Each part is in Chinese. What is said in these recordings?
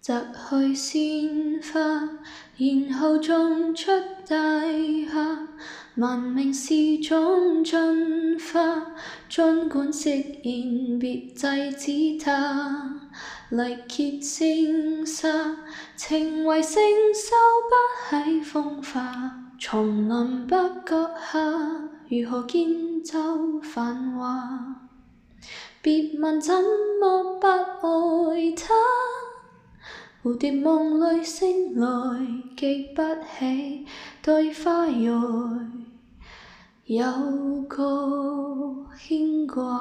摘去鲜花，然后种出大厦。文明是种进化，尽管誓言别制止它。力竭声沙，情为承受不起风化。丛林不觉下，如何建就繁华？别问怎么不爱他。蝴蝶梦里醒来，记不起对花蕊有个牵挂。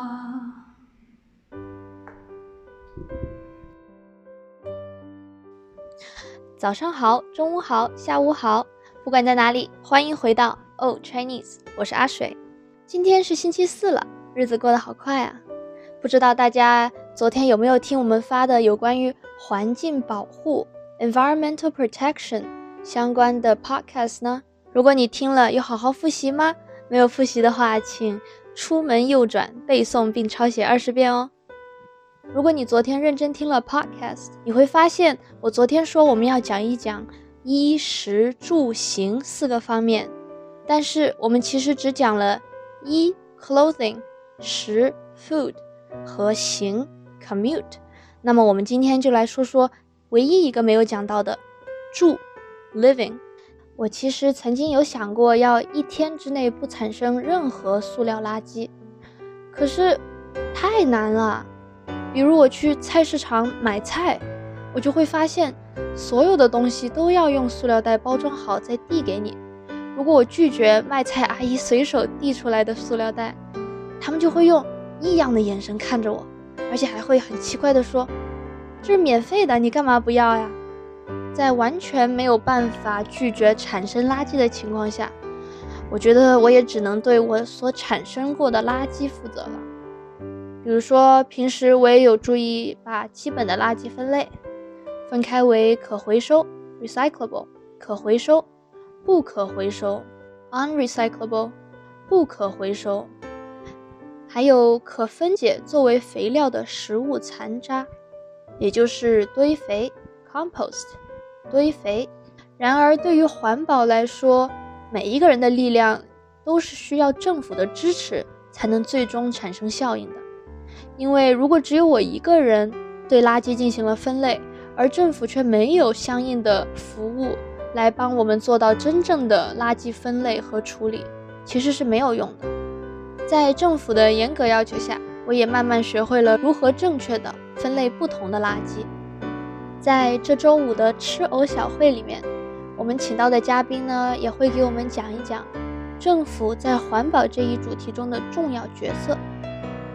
早上好，中午好，下午好，不管在哪里，欢迎回到 Oh Chinese，我是阿水。今天是星期四了，日子过得好快啊！不知道大家昨天有没有听我们发的有关于环境保护 （environmental protection） 相关的 podcast 呢？如果你听了，有好好复习吗？没有复习的话，请出门右转背诵并抄写二十遍哦。如果你昨天认真听了 podcast，你会发现我昨天说我们要讲一讲衣食住行四个方面，但是我们其实只讲了衣 （clothing）、食 （food）。和行 commute，那么我们今天就来说说唯一一个没有讲到的住 living。我其实曾经有想过要一天之内不产生任何塑料垃圾，可是太难了。比如我去菜市场买菜，我就会发现所有的东西都要用塑料袋包装好再递给你。如果我拒绝卖菜阿姨随手递出来的塑料袋，他们就会用。异样的眼神看着我，而且还会很奇怪的说：“这是免费的，你干嘛不要呀？”在完全没有办法拒绝产生垃圾的情况下，我觉得我也只能对我所产生过的垃圾负责了。比如说，平时我也有注意把基本的垃圾分类，分开为可回收 （recyclable）、可回收、不可回收 （unrecyclable）、不可回收。还有可分解作为肥料的食物残渣，也就是堆肥 （compost）。堆肥。然而，对于环保来说，每一个人的力量都是需要政府的支持才能最终产生效应的。因为如果只有我一个人对垃圾进行了分类，而政府却没有相应的服务来帮我们做到真正的垃圾分类和处理，其实是没有用的。在政府的严格要求下，我也慢慢学会了如何正确的分类不同的垃圾。在这周五的吃藕小会里面，我们请到的嘉宾呢，也会给我们讲一讲政府在环保这一主题中的重要角色。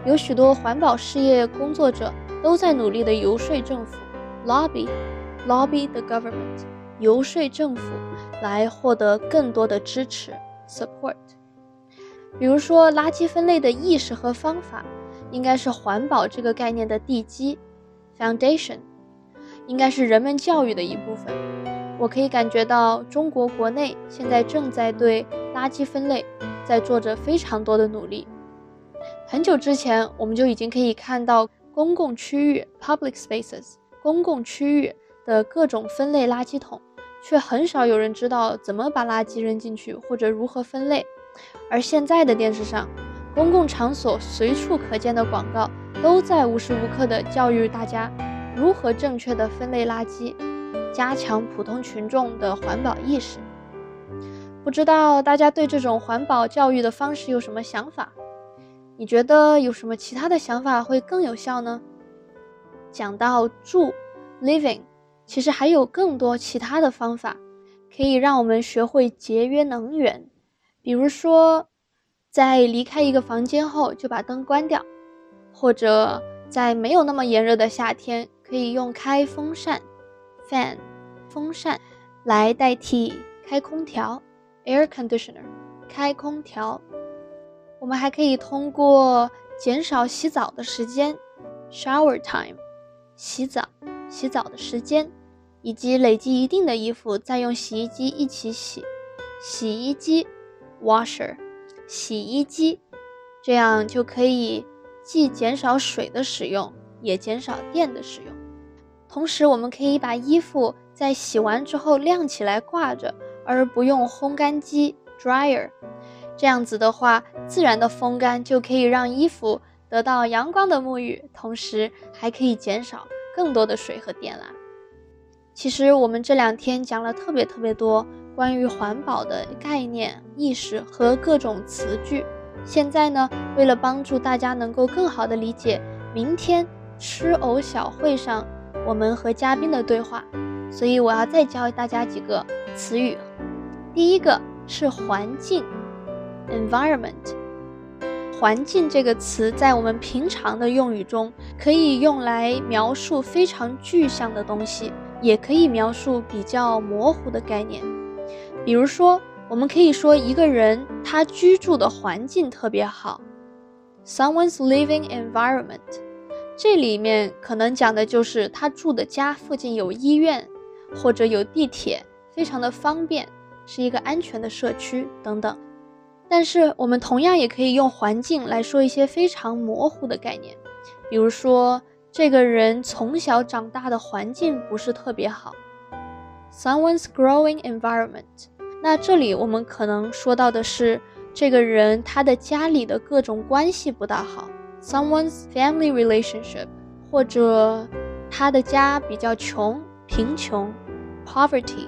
有许多环保事业工作者都在努力的游说政府，lobby，lobby the government，游说政府来获得更多的支持，support。比如说，垃圾分类的意识和方法，应该是环保这个概念的地基，foundation，应该是人们教育的一部分。我可以感觉到，中国国内现在正在对垃圾分类在做着非常多的努力。很久之前，我们就已经可以看到公共区域 （public spaces） 公共区域的各种分类垃圾桶，却很少有人知道怎么把垃圾扔进去，或者如何分类。而现在的电视上，公共场所随处可见的广告，都在无时无刻地教育大家如何正确的分类垃圾，加强普通群众的环保意识。不知道大家对这种环保教育的方式有什么想法？你觉得有什么其他的想法会更有效呢？讲到住 （living），其实还有更多其他的方法，可以让我们学会节约能源。比如说，在离开一个房间后就把灯关掉，或者在没有那么炎热的夏天，可以用开风扇 （fan） 风扇来代替开空调 （air conditioner） 开空调。我们还可以通过减少洗澡的时间 （shower time） 洗澡洗澡的时间，以及累积一定的衣服再用洗衣机一起洗洗衣机。washer，洗衣机，这样就可以既减少水的使用，也减少电的使用。同时，我们可以把衣服在洗完之后晾起来挂着，而不用烘干机 （dryer）。这样子的话，自然的风干就可以让衣服得到阳光的沐浴，同时还可以减少更多的水和电啦。其实我们这两天讲了特别特别多关于环保的概念、意识和各种词句。现在呢，为了帮助大家能够更好的理解明天吃藕小会上我们和嘉宾的对话，所以我要再教大家几个词语。第一个是环境。environment，环境这个词在我们平常的用语中可以用来描述非常具象的东西，也可以描述比较模糊的概念。比如说，我们可以说一个人他居住的环境特别好，someone's living environment，这里面可能讲的就是他住的家附近有医院或者有地铁，非常的方便，是一个安全的社区等等。但是我们同样也可以用环境来说一些非常模糊的概念，比如说这个人从小长大的环境不是特别好，someone's growing environment。那这里我们可能说到的是这个人他的家里的各种关系不大好，someone's family relationship，或者他的家比较穷，贫穷，poverty。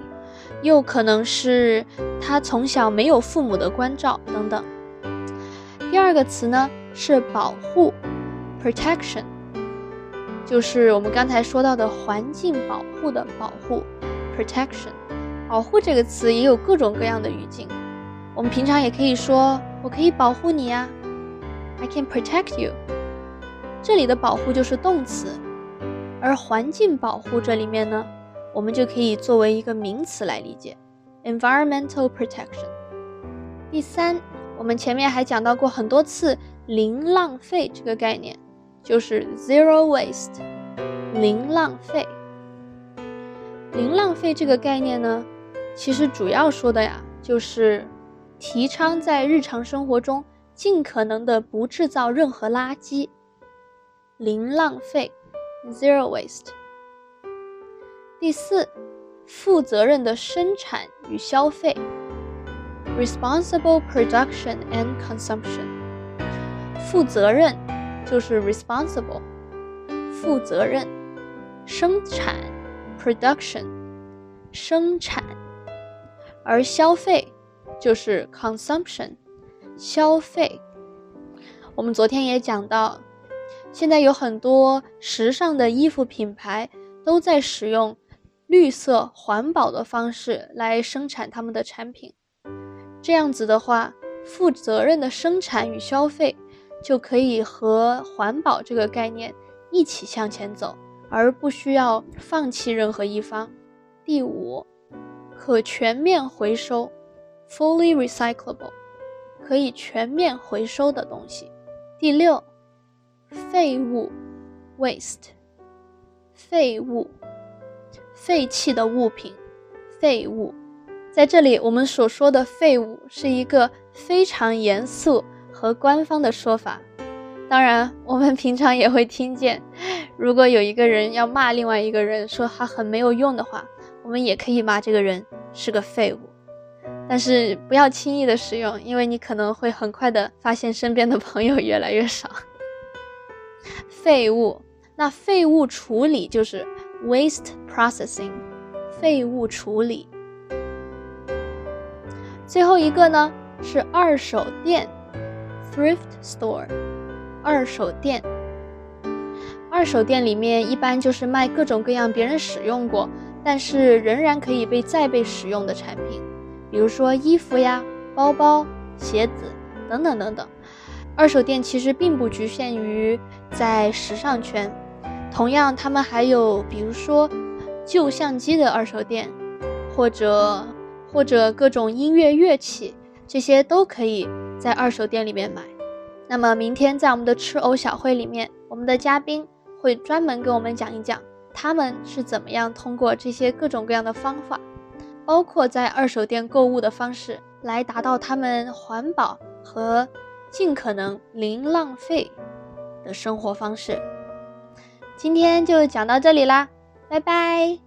又可能是他从小没有父母的关照等等。第二个词呢是保护，protection，就是我们刚才说到的环境保护的保护，protection。保护这个词也有各种各样的语境，我们平常也可以说我可以保护你呀，I can protect you。这里的保护就是动词，而环境保护这里面呢？我们就可以作为一个名词来理解，environmental protection。第三，我们前面还讲到过很多次零浪费这个概念，就是 zero waste，零浪费。零浪费这个概念呢，其实主要说的呀，就是提倡在日常生活中尽可能的不制造任何垃圾，零浪费，zero waste。第四，负责任的生产与消费，responsible production and consumption。负责任就是 responsible，负责任，生产 production，生产，而消费就是 consumption，消费。我们昨天也讲到，现在有很多时尚的衣服品牌都在使用。绿色环保的方式来生产他们的产品，这样子的话，负责任的生产与消费就可以和环保这个概念一起向前走，而不需要放弃任何一方。第五，可全面回收，fully recyclable，可以全面回收的东西。第六，废物，waste，废物。废弃的物品，废物，在这里我们所说的废物是一个非常严肃和官方的说法。当然，我们平常也会听见，如果有一个人要骂另外一个人，说他很没有用的话，我们也可以骂这个人是个废物。但是不要轻易的使用，因为你可能会很快的发现身边的朋友越来越少。废物，那废物处理就是。Waste processing，废物处理。最后一个呢是二手店，thrift store，二手店。二手店里面一般就是卖各种各样别人使用过，但是仍然可以被再被使用的产品，比如说衣服呀、包包、鞋子等等等等。二手店其实并不局限于在时尚圈。同样，他们还有比如说旧相机的二手店，或者或者各种音乐乐器，这些都可以在二手店里面买。那么明天在我们的吃藕小会里面，我们的嘉宾会专门给我们讲一讲他们是怎么样通过这些各种各样的方法，包括在二手店购物的方式，来达到他们环保和尽可能零浪费的生活方式。今天就讲到这里啦，拜拜。